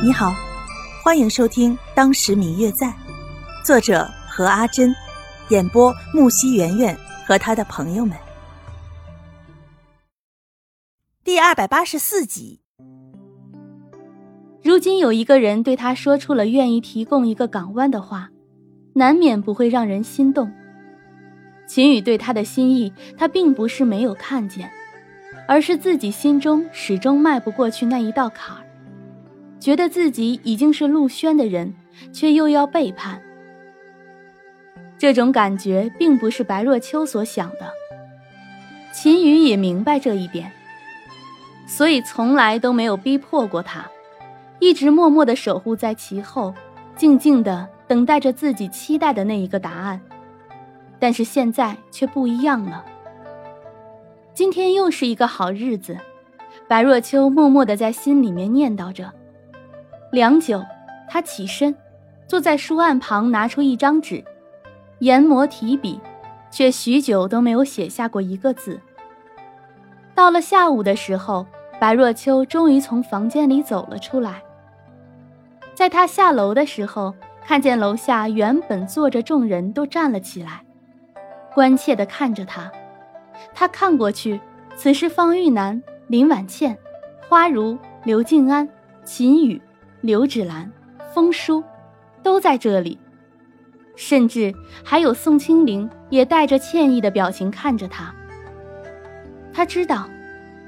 你好，欢迎收听《当时明月在》，作者何阿珍，演播木西圆圆和他的朋友们。第二百八十四集。如今有一个人对他说出了愿意提供一个港湾的话，难免不会让人心动。秦宇对他的心意，他并不是没有看见，而是自己心中始终迈不过去那一道坎儿，觉得自己已经是陆轩的人，却又要背叛。这种感觉并不是白若秋所想的，秦宇也明白这一点，所以从来都没有逼迫过他，一直默默的守护在其后，静静的等待着自己期待的那一个答案。但是现在却不一样了。今天又是一个好日子，白若秋默默的在心里面念叨着。良久，他起身，坐在书案旁，拿出一张纸，研磨提笔，却许久都没有写下过一个字。到了下午的时候，白若秋终于从房间里走了出来。在他下楼的时候，看见楼下原本坐着众人都站了起来。关切地看着他，他看过去，此时方玉楠、林婉倩、花如、刘静安、秦宇、刘芷兰、风叔，都在这里，甚至还有宋清灵也带着歉意的表情看着他。他知道，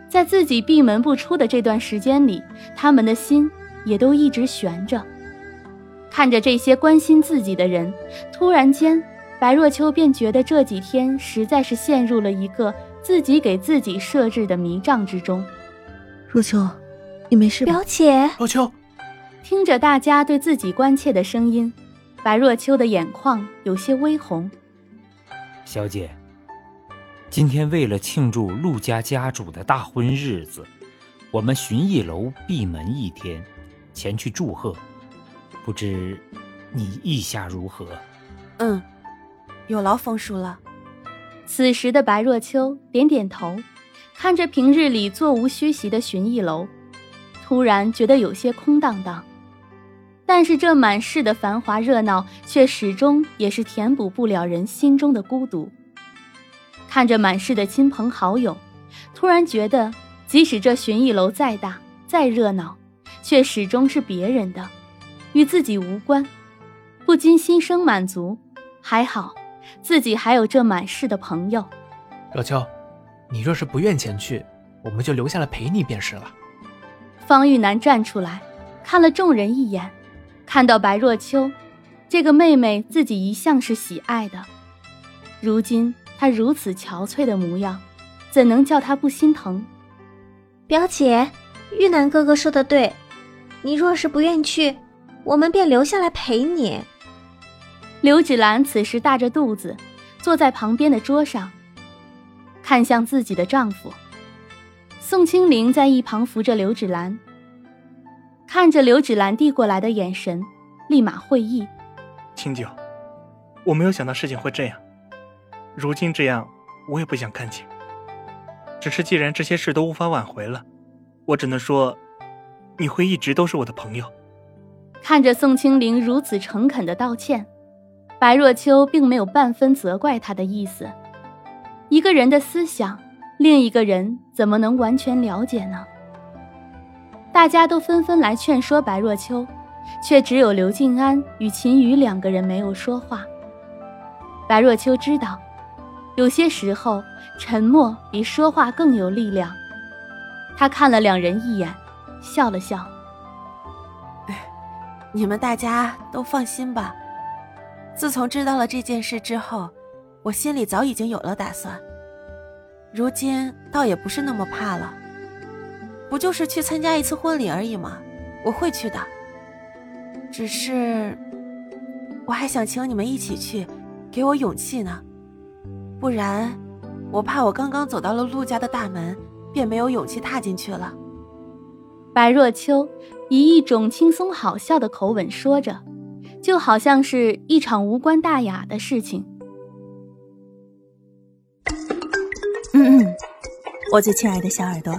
在自己闭门不出的这段时间里，他们的心也都一直悬着，看着这些关心自己的人，突然间。白若秋便觉得这几天实在是陷入了一个自己给自己设置的迷障之中。若秋，你没事吧？表姐，若秋，听着大家对自己关切的声音，白若秋的眼眶有些微红。小姐，今天为了庆祝陆家家主的大婚日子，我们寻艺楼闭门一天，前去祝贺，不知你意下如何？嗯。有劳风叔了。此时的白若秋点点头，看着平日里座无虚席的寻艺楼，突然觉得有些空荡荡。但是这满室的繁华热闹，却始终也是填补不了人心中的孤独。看着满室的亲朋好友，突然觉得，即使这寻艺楼再大再热闹，却始终是别人的，与自己无关，不禁心生满足。还好。自己还有这满室的朋友，若秋，你若是不愿前去，我们就留下来陪你便是了。方玉楠站出来，看了众人一眼，看到白若秋，这个妹妹自己一向是喜爱的，如今她如此憔悴的模样，怎能叫她不心疼？表姐，玉南哥哥说的对，你若是不愿去，我们便留下来陪你。刘芷兰此时大着肚子，坐在旁边的桌上，看向自己的丈夫。宋清灵在一旁扶着刘芷兰，看着刘芷兰递过来的眼神，立马会意。清九，我没有想到事情会这样，如今这样，我也不想看见。只是既然这些事都无法挽回了，我只能说，你会一直都是我的朋友。看着宋清灵如此诚恳的道歉。白若秋并没有半分责怪他的意思。一个人的思想，另一个人怎么能完全了解呢？大家都纷纷来劝说白若秋，却只有刘静安与秦宇两个人没有说话。白若秋知道，有些时候沉默比说话更有力量。他看了两人一眼，笑了笑：“你们大家都放心吧。”自从知道了这件事之后，我心里早已经有了打算。如今倒也不是那么怕了，不就是去参加一次婚礼而已吗？我会去的。只是，我还想请你们一起去，给我勇气呢。不然，我怕我刚刚走到了陆家的大门，便没有勇气踏进去了。白若秋以一种轻松好笑的口吻说着。就好像是一场无关大雅的事情。嗯嗯，我最亲爱的小耳朵，